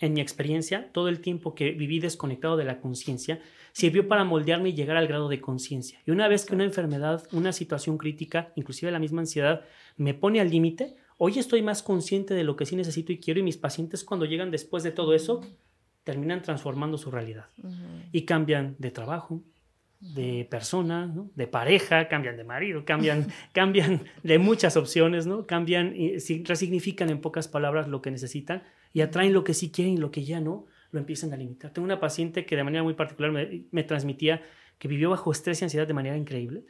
en mi experiencia, todo el tiempo que viví desconectado de la conciencia, sirvió para moldearme y llegar al grado de conciencia. Y una vez que una enfermedad, una situación crítica, inclusive la misma ansiedad, me pone al límite, hoy estoy más consciente de lo que sí necesito y quiero y mis pacientes cuando llegan después de todo eso, terminan transformando su realidad. Y cambian de trabajo, de persona, de pareja, cambian de marido, cambian, cambian de muchas opciones, ¿no? Cambian y resignifican en pocas palabras lo que necesitan y atraen lo que sí quieren y lo que ya no lo empiezan a limitar. Tengo una paciente que de manera muy particular me, transmitía que vivió bajo estrés y ansiedad de manera increíble,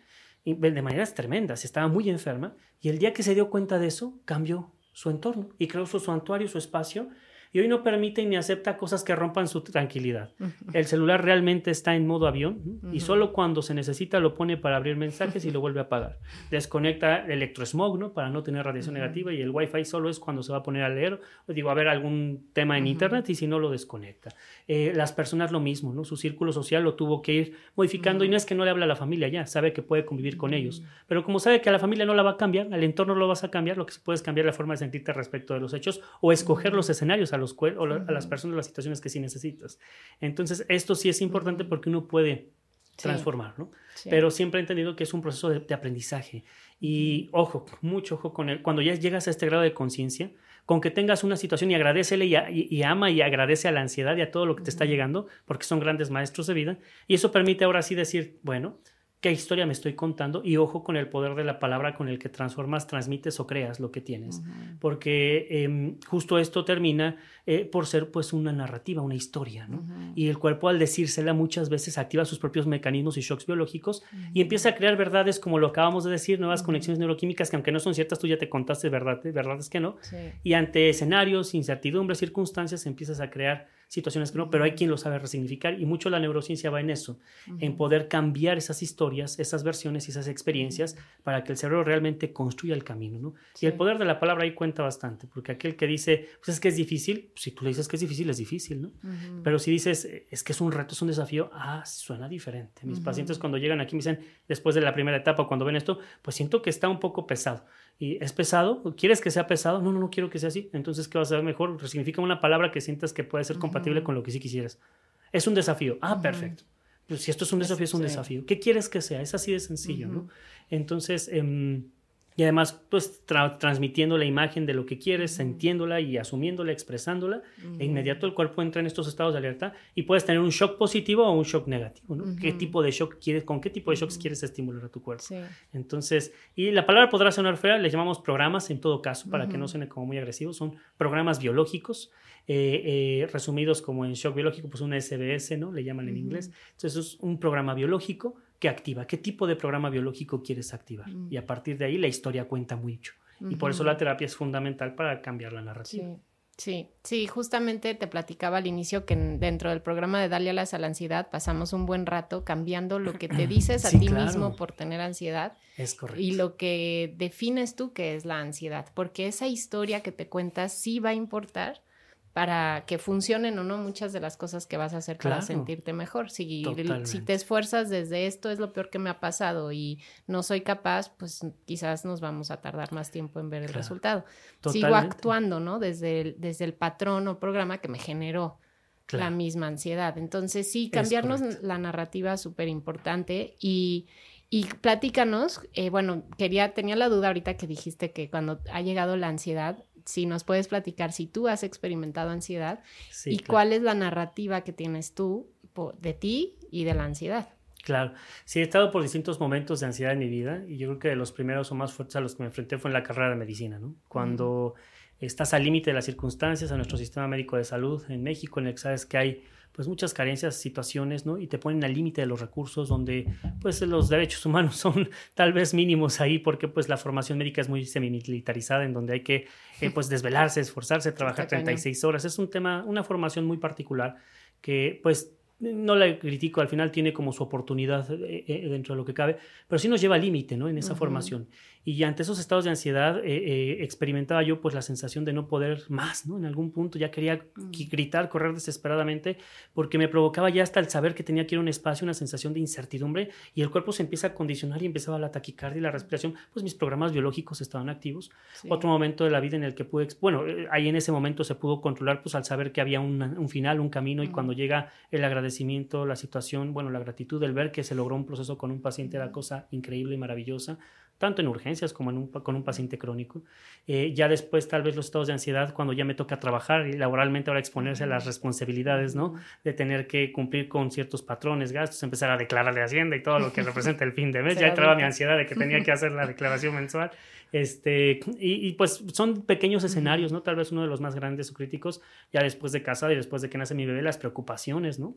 y de maneras tremendas, estaba muy enferma, y el día que se dio cuenta de eso, cambió su entorno y creó su santuario, su espacio, y hoy no permite ni acepta cosas que rompan su tranquilidad. El celular realmente está en modo avión y solo cuando se necesita lo pone para abrir mensajes y lo vuelve a apagar. Desconecta el electrosmog ¿no? para no tener radiación negativa y el wifi solo es cuando se va a poner a leer o digo a ver algún tema en internet y si no lo desconecta. Eh, las personas lo mismo, ¿no? su círculo social lo tuvo que ir modificando y no es que no le habla a la familia ya, sabe que puede convivir con ellos, pero como sabe que a la familia no la va a cambiar, al entorno lo vas a cambiar, lo que se puede es cambiar la forma de sentirte respecto de los hechos o escoger los escenarios a los o a las personas, las situaciones que sí necesitas. Entonces, esto sí es importante porque uno puede transformar, ¿no? Pero siempre he entendido que es un proceso de, aprendizaje. Y ojo, mucho ojo con él. Cuando ya llegas a este grado de conciencia, con que tengas una situación y agradecele y, ama y agradece a la ansiedad y a todo lo que te está llegando, porque son grandes maestros de vida. Y eso permite ahora sí decir, bueno, qué historia me estoy contando y ojo con el poder de la palabra con el que transformas, transmites o creas lo que tienes. Porque em, justo esto termina eh, por ser pues una narrativa, una historia, ¿no? Y el cuerpo al decírsela muchas veces activa sus propios mecanismos y shocks biológicos y empieza a crear verdades como lo acabamos de decir, nuevas conexiones neuroquímicas que aunque no son ciertas, tú ya te contaste verdad, verdades que no. Y ante escenarios, incertidumbres, circunstancias, empiezas a crear situaciones que no, pero hay quien lo sabe resignificar y mucho la neurociencia va en eso, en poder cambiar esas historias, esas versiones y esas experiencias para que el cerebro realmente construya el camino, ¿no? Y el poder de la palabra ahí cuenta bastante, porque aquel que dice, pues es que es difícil, si tú le dices que es difícil, es difícil, ¿no? Pero si dices, es que es un reto, es un desafío, ah, suena diferente. Mis pacientes cuando llegan aquí me dicen, después de la primera etapa, cuando ven esto, pues siento que está un poco pesado. ¿Y es pesado? ¿Quieres que sea pesado? No, no, no quiero que sea así. Entonces, ¿qué vas a ver mejor? Resignifica una palabra que sientas que puede ser compatible con lo que sí quisieras. Es un desafío. Ah, perfecto. Pues si esto es un desafío, es un desafío. ¿Qué quieres que sea? Es así de sencillo, ¿no? Entonces, eh, y además, pues transmitiendo la imagen de lo que quieres, sintiéndola y asumiéndola, expresándola, de inmediato el cuerpo entra en estos estados de alerta y puedes tener un shock positivo o un shock negativo, ¿no? ¿Qué tipo de shock quieres, con qué tipo de shocks quieres estimular a tu cuerpo? Entonces, y la palabra podrá sonar fea, le llamamos programas en todo caso, para que no suene como muy agresivo, son programas biológicos, eh, eh, resumidos como en shock biológico, pues un SBS, ¿no? Le llaman en inglés. Entonces, es un programa biológico ¿Qué activa, qué tipo de programa biológico quieres activar. Mm. Y a partir de ahí la historia cuenta mucho. Y por eso la terapia es fundamental para cambiar la narrativa. Sí. Sí, justamente te platicaba al inicio que dentro del programa de Dale alas a la ansiedad pasamos un buen rato cambiando lo que te dices a ti mismo por tener ansiedad. Es correcto. Y lo que defines tú que es la ansiedad, porque esa historia que te cuentas sí va a importar para que funcionen o no muchas de las cosas que vas a hacer para sentirte mejor. Si, si te esfuerzas desde esto es lo peor que me ha pasado y no soy capaz, pues quizás nos vamos a tardar más tiempo en ver el resultado. Sigo actuando, ¿no? Desde el, desde el patrón o programa que me generó la misma ansiedad. Entonces, sí, cambiarnos la narrativa es súper importante y, y platícanos, eh, bueno, quería, tenía la duda ahorita que dijiste que cuando ha llegado la ansiedad, si nos puedes platicar si tú has experimentado ansiedad y cuál es la narrativa que tienes tú de ti y de la ansiedad. Claro, sí he estado por distintos momentos de ansiedad en mi vida y yo creo que de los primeros o más fuertes a los que me enfrenté fue en la carrera de medicina, ¿no? Cuando estás al límite de las circunstancias a nuestro sistema médico de salud en México, en el que sabes que hay pues muchas carencias, situaciones, ¿no? Y te ponen al límite de los recursos donde pues los derechos humanos son tal vez mínimos ahí porque pues la formación médica es muy semimilitarizada en donde hay que eh, pues desvelarse, esforzarse, trabajar 36 horas. Es un tema, una formación muy particular que pues no la critico, al final tiene como su oportunidad eh, eh, dentro de lo que cabe, pero sí nos lleva al límite, ¿no? En esa formación. Y ante esos estados de ansiedad eh, eh, experimentaba yo pues la sensación de no poder más, ¿no? En algún punto ya quería gritar, correr desesperadamente, porque me provocaba ya hasta el saber que tenía que ir a un espacio, una sensación de incertidumbre, y el cuerpo se empieza a condicionar y empezaba la taquicardia y la respiración, pues mis programas biológicos estaban activos. Otro momento de la vida en el que pude, bueno, ahí en ese momento se pudo controlar, pues al saber que había un final, un camino, y cuando llega el agradecimiento, la situación, bueno, la gratitud, el ver que se logró un proceso con un paciente era cosa increíble y maravillosa tanto en urgencias como en un, con un paciente crónico. Eh, ya después tal vez los estados de ansiedad cuando ya me toca trabajar y laboralmente ahora exponerse a las responsabilidades, ¿no? De tener que cumplir con ciertos patrones, gastos, empezar a declarar de Hacienda y todo lo que representa el fin de mes. ya entraba mi ansiedad de que tenía que hacer la declaración mensual. Este, y, y, pues son pequeños escenarios, ¿no? Tal vez uno de los más grandes o críticos, ya después de casada y después de que nace mi bebé, las preocupaciones, ¿no?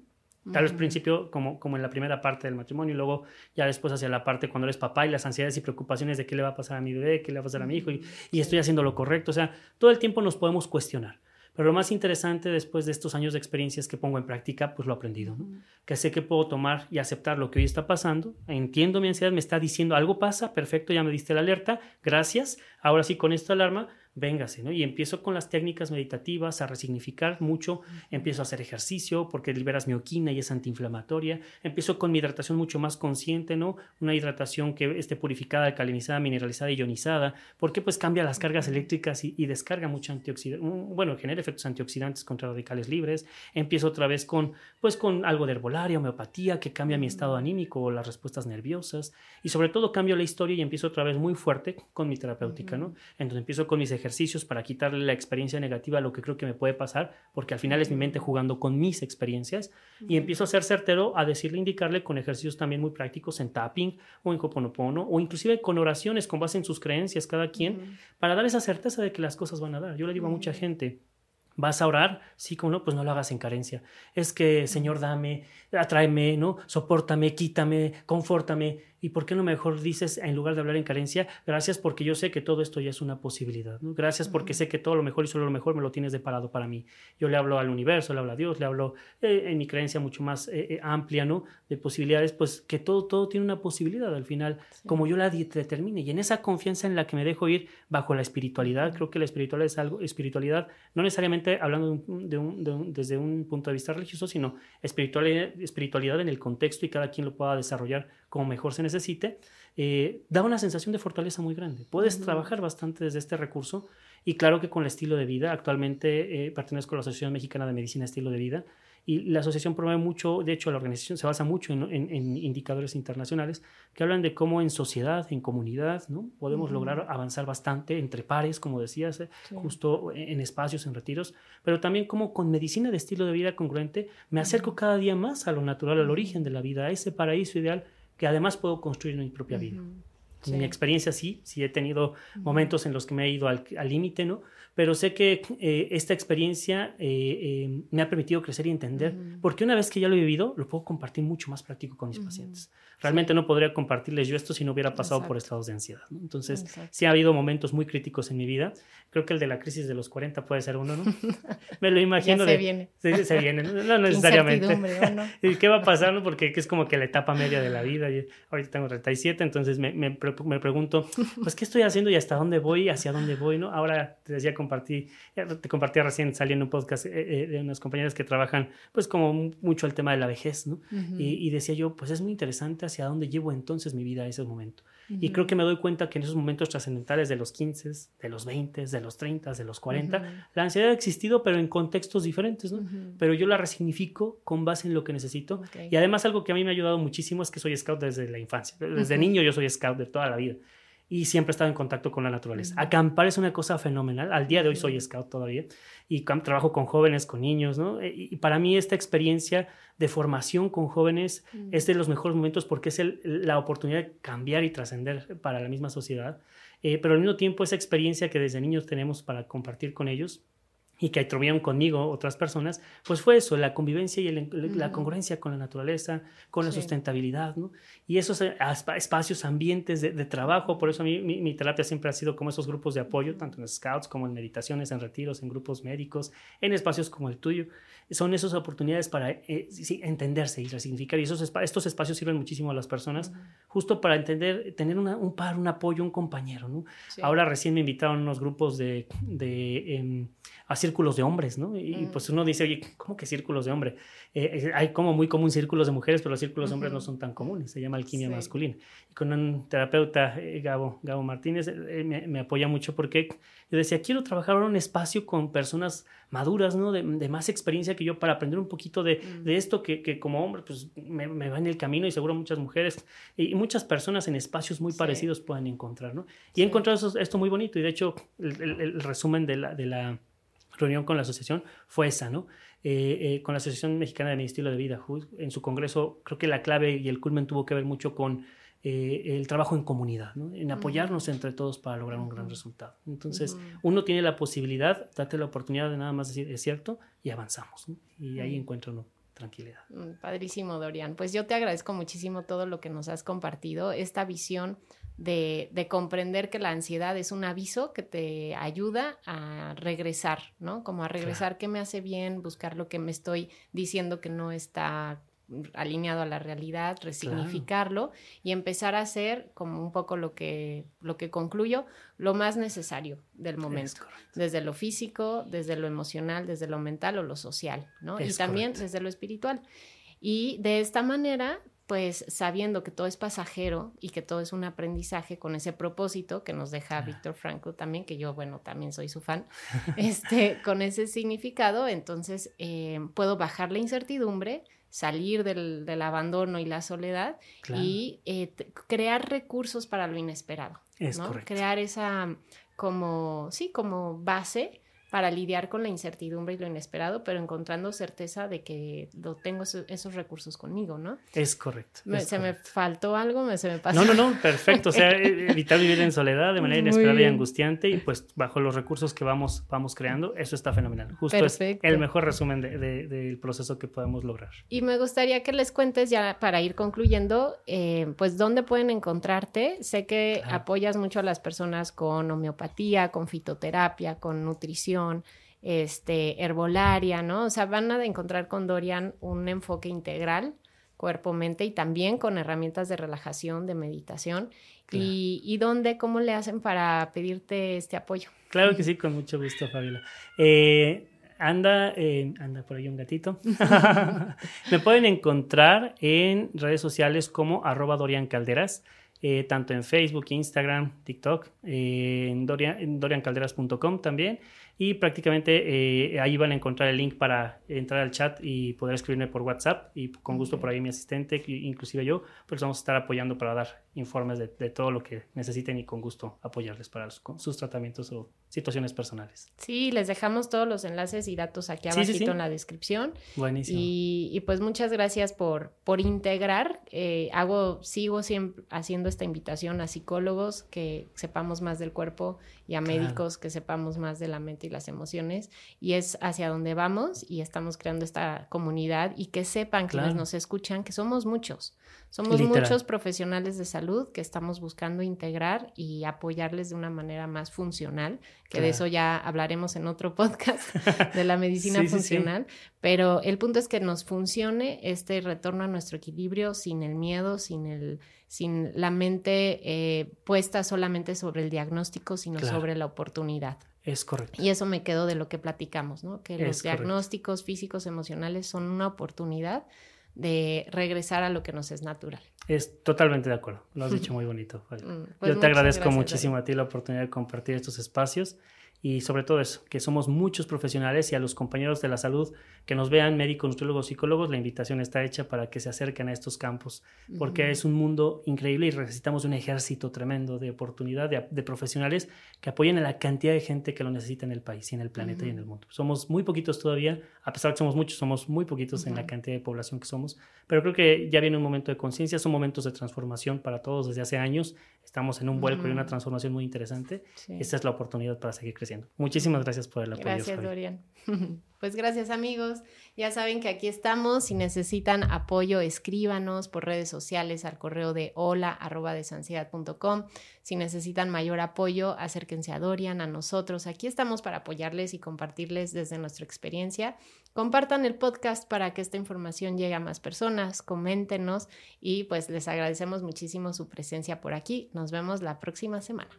Tal vez al principio como, como en la primera parte del matrimonio y luego ya después hacia la parte cuando eres papá y las ansiedades y preocupaciones de qué le va a pasar a mi bebé, qué le va a pasar a mi hijo y, y estoy haciendo lo correcto. O sea, todo el tiempo nos podemos cuestionar. Pero lo más interesante después de estos años de experiencias que pongo en práctica, pues lo he aprendido, ¿no? Que sé que puedo tomar y aceptar lo que hoy está pasando. Entiendo mi ansiedad, me está diciendo algo pasa, perfecto, ya me diste la alerta, gracias. Ahora sí, con esta alarma véngase, ¿no? Y empiezo con las técnicas meditativas a resignificar mucho, empiezo a hacer ejercicio porque liberas mioquina y es antiinflamatoria, empiezo con mi hidratación mucho más consciente, ¿no? Una hidratación que esté purificada, alcalinizada, mineralizada y ionizada, porque pues cambia las cargas eléctricas y, descarga mucho antioxidante, bueno, genera efectos antioxidantes contra radicales libres, empiezo otra vez con, pues con algo de herbolaria, homeopatía, que cambia mi estado anímico o las respuestas nerviosas, y sobre todo cambio la historia y empiezo otra vez muy fuerte con mi terapéutica, ¿no? Entonces empiezo con mis ejercicios ejercicios para quitarle la experiencia negativa a lo que creo que me puede pasar, porque al final es mi mente jugando con mis experiencias y empiezo a ser certero a decirle, indicarle con ejercicios también muy prácticos en tapping o en hoponopono o inclusive con oraciones con base en sus creencias cada quien para dar esa certeza de que las cosas van a dar. Yo le digo a mucha gente, ¿Vas a orar? Sí, como no, pues no lo hagas en carencia. Es que, Señor, dame, atráeme, ¿no? Sopórtame, quítame, confórtame. ¿Y por qué no mejor dices, en lugar de hablar en carencia, gracias porque yo sé que todo esto ya es una posibilidad? ¿no? Gracias porque sé que todo lo mejor y solo lo mejor me lo tienes deparado para mí. Yo le hablo al universo, le hablo a Dios, le hablo eh, en mi creencia mucho más eh, eh, amplia, ¿no? De posibilidades, pues que todo, todo tiene una posibilidad al final, como yo la determine. Y en esa confianza en la que me dejo ir bajo la espiritualidad, creo que la espiritualidad es algo, espiritualidad, no necesariamente hablando de un, desde un punto de vista religioso, sino espiritualidad, espiritualidad en el contexto y cada quien lo pueda desarrollar como mejor se necesite, eh, da una sensación de fortaleza muy grande. Puedes trabajar bastante desde este recurso y claro que con el estilo de vida, actualmente eh, pertenezco a la Asociación Mexicana de Medicina Estilo de Vida y la asociación promueve mucho, de hecho la organización se basa mucho en, indicadores internacionales que hablan de cómo en sociedad, en comunidad, ¿no? podemos lograr avanzar bastante entre pares, como decías, eh, justo en espacios, en retiros, pero también como con medicina de estilo de vida congruente me acerco cada día más a lo natural, al origen de la vida, a ese paraíso ideal que además puedo construir mi propia vida. En mi experiencia sí, sí he tenido momentos en los que me he ido al límite, ¿no? Pero sé que eh, esta experiencia eh, eh, me ha permitido crecer y entender, porque una vez que ya lo he vivido, lo puedo compartir mucho más práctico con mis pacientes. Realmente no podría compartirles yo esto si no hubiera pasado por estados de ansiedad. ¿no? Entonces, sí ha habido momentos muy críticos en mi vida. Creo que el de la crisis de los 40 puede ser uno, ¿no? me lo imagino. se viene. Sí, se viene, no, necesariamente. No? ¿Y qué va a pasar? No? Porque es como que la etapa media de la vida. Y ahorita tengo 37, entonces me, me, me, pregunto, pues, ¿qué estoy haciendo y hasta dónde voy? ¿Hacia dónde voy? ¿no? Ahora te decía, compartí, te compartí recién saliendo un podcast eh, eh, de unas compañeras que trabajan, pues, como mucho el tema de la vejez, ¿no? y, y decía yo, pues es muy interesante hacia dónde llevo entonces mi vida a ese momento. Y creo que me doy cuenta que en esos momentos trascendentales de los 15, de los 20, de los 30, de los 40, la ansiedad ha existido, pero en contextos diferentes, ¿no? Pero yo la resignifico con base en lo que necesito. Y además algo que a mí me ha ayudado muchísimo es que soy scout desde la infancia. Desde niño yo soy scout de toda la vida y siempre he estado en contacto con la naturaleza. Acampar es una cosa fenomenal. Al día de hoy soy scout todavía y trabajo con jóvenes, con niños, ¿no? E, y para mí esta experiencia de formación con jóvenes es de los mejores momentos porque es la oportunidad de cambiar y trascender para la misma sociedad. Eh, pero al mismo tiempo esa experiencia que desde niños tenemos para compartir con ellos y que tuvieron conmigo otras personas, pues fue eso, la convivencia y la congruencia con la naturaleza, con la sustentabilidad, ¿no? Y esos eh, espacios, ambientes de, trabajo, por eso a mí mi, terapia siempre ha sido como esos grupos de apoyo, tanto en scouts como en meditaciones, en retiros, en grupos médicos, en espacios como el tuyo. Son esas oportunidades para eh, entenderse y resignificar. Y esos estos espacios sirven muchísimo a las personas, justo para entender, tener un par, un apoyo, un compañero, ¿no? Ahora recién me invitaron unos grupos de... de em, a círculos de hombres, ¿no? Y, mm. pues uno dice, oye, ¿cómo que círculos de hombres? Eh, hay como muy común círculos de mujeres, pero los círculos de hombres no son tan comunes, se llama alquimia masculina. Y con un terapeuta, eh, Gabo, Gabo Martínez, eh, me, apoya mucho porque yo decía, quiero trabajar en un espacio con personas maduras, ¿no? De, más experiencia que yo para aprender un poquito de, mm. de esto que, que, como hombre, pues me, me, va en el camino y seguro muchas mujeres y, muchas personas en espacios muy parecidos pueden encontrar, ¿no? Y he encontrado esto muy bonito y de hecho el, el resumen de la, de la reunión con la asociación fue esa, ¿no? Eh, eh, con la Asociación Mexicana de mi estilo de vida. En su congreso, creo que la clave y el culmen tuvo que ver mucho con eh, el trabajo en comunidad, ¿no? en apoyarnos entre todos para lograr un gran resultado. Entonces, uno tiene la posibilidad, date la oportunidad de nada más decir, es cierto, y avanzamos. Y ahí encuentro uno tranquilidad. Mm, padrísimo, Dorian. Pues yo te agradezco muchísimo todo lo que nos has compartido, esta visión de, de, comprender que la ansiedad es un aviso que te ayuda a regresar, ¿no? Como a regresar qué me hace bien, buscar lo que me estoy diciendo que no está alineado a la realidad, resignificarlo y empezar a hacer como un poco lo que, lo que concluyo, lo más necesario del momento, desde lo físico, desde lo emocional, desde lo mental o lo social, ¿no? y también desde lo espiritual. Y de esta manera pues sabiendo que todo es pasajero y que todo es un aprendizaje con ese propósito que nos deja Víctor Franco también, que yo, bueno, también soy su fan, este, con ese significado, entonces eh, puedo bajar la incertidumbre, salir del, abandono y la soledad y eh, crear recursos para lo inesperado. Es Crear esa como, sí, como base para lidiar con la incertidumbre y lo inesperado, pero encontrando certeza de que lo tengo esos, recursos conmigo, ¿no? Es correcto. ¿Se me faltó algo? ¿Se me pasó? No, no, no, perfecto. O sea, e, evitar vivir en soledad de manera inesperada y angustiante y pues bajo los recursos que vamos, vamos creando, eso está fenomenal. Justo es el mejor resumen del proceso que podemos lograr. Y me gustaría que les cuentes ya para ir concluyendo, eh, pues dónde pueden encontrarte. Sé que apoyas mucho a las personas con homeopatía, con fitoterapia, con nutrición este, herbolaria, ¿no? O sea, van a encontrar con Dorian un enfoque integral, cuerpo-mente y también con herramientas de relajación, de meditación. Y, y, dónde, cómo le hacen para pedirte este apoyo? Claro que sí, con mucho gusto, Fabiola. Eh, anda, anda por ahí un gatito. Me pueden encontrar en redes sociales como arroba Dorian Calderas. Eh, tanto en Facebook, Instagram, TikTok, eh, en, en doriancalderas.com también y prácticamente eh, ahí van a encontrar el link para entrar al chat y poder escribirme por WhatsApp y con gusto por ahí mi asistente, inclusive yo, pues vamos a estar apoyando para dar informes de, todo lo que necesiten y con gusto apoyarles para sus tratamientos o situaciones personales. Sí, les dejamos todos los enlaces y datos aquí abajo en la descripción. Buenísimo. Y, pues muchas gracias por, por integrar. Eh, hago, sigo siempre haciendo esta invitación a psicólogos que sepamos más del cuerpo y a médicos que sepamos más de la mente y las emociones. Y es hacia donde vamos y estamos creando esta comunidad y que sepan quienes nos escuchan que somos muchos. Somos muchos profesionales de salud que estamos buscando integrar y apoyarles de una manera más funcional, que de eso ya hablaremos en otro podcast de la medicina funcional, pero el punto es que nos funcione este retorno a nuestro equilibrio sin el miedo, sin el sin la mente eh, puesta solamente sobre el diagnóstico, sino sobre la oportunidad. Es correcto. Y eso me quedó de lo que platicamos, ¿no? Que los diagnósticos físicos, emocionales son una oportunidad de regresar a lo que nos es natural. Es totalmente de acuerdo, lo has dicho muy bonito. Mm, pues Yo te agradezco muchísimo a ti la oportunidad de compartir estos espacios y sobre todo eso, que somos muchos profesionales y a los compañeros de la salud que nos vean, médicos, nutriólogos, psicólogos, la invitación está hecha para que se acerquen a estos campos, porque es un mundo increíble y necesitamos un ejército tremendo de oportunidad, de, profesionales que apoyen a la cantidad de gente que lo necesita en el país y en el planeta y en el mundo. Somos muy poquitos todavía, a pesar de que somos muchos, somos muy poquitos en la cantidad de población que somos, pero creo que ya viene un momento de conciencia, son momentos de transformación para todos desde hace años, estamos en un vuelco y una transformación muy interesante. Esta es la oportunidad para seguir creciendo. Muchísimas gracias por el apoyo. Gracias, Dorian. Pues gracias amigos. Ya saben que aquí estamos. Si necesitan apoyo, escríbanos por redes sociales al correo de hola Si necesitan mayor apoyo, acérquense a Dorian, a nosotros. Aquí estamos para apoyarles y compartirles desde nuestra experiencia. Compartan el podcast para que esta información llegue a más personas, coméntenos y pues les agradecemos muchísimo su presencia por aquí. Nos vemos la próxima semana.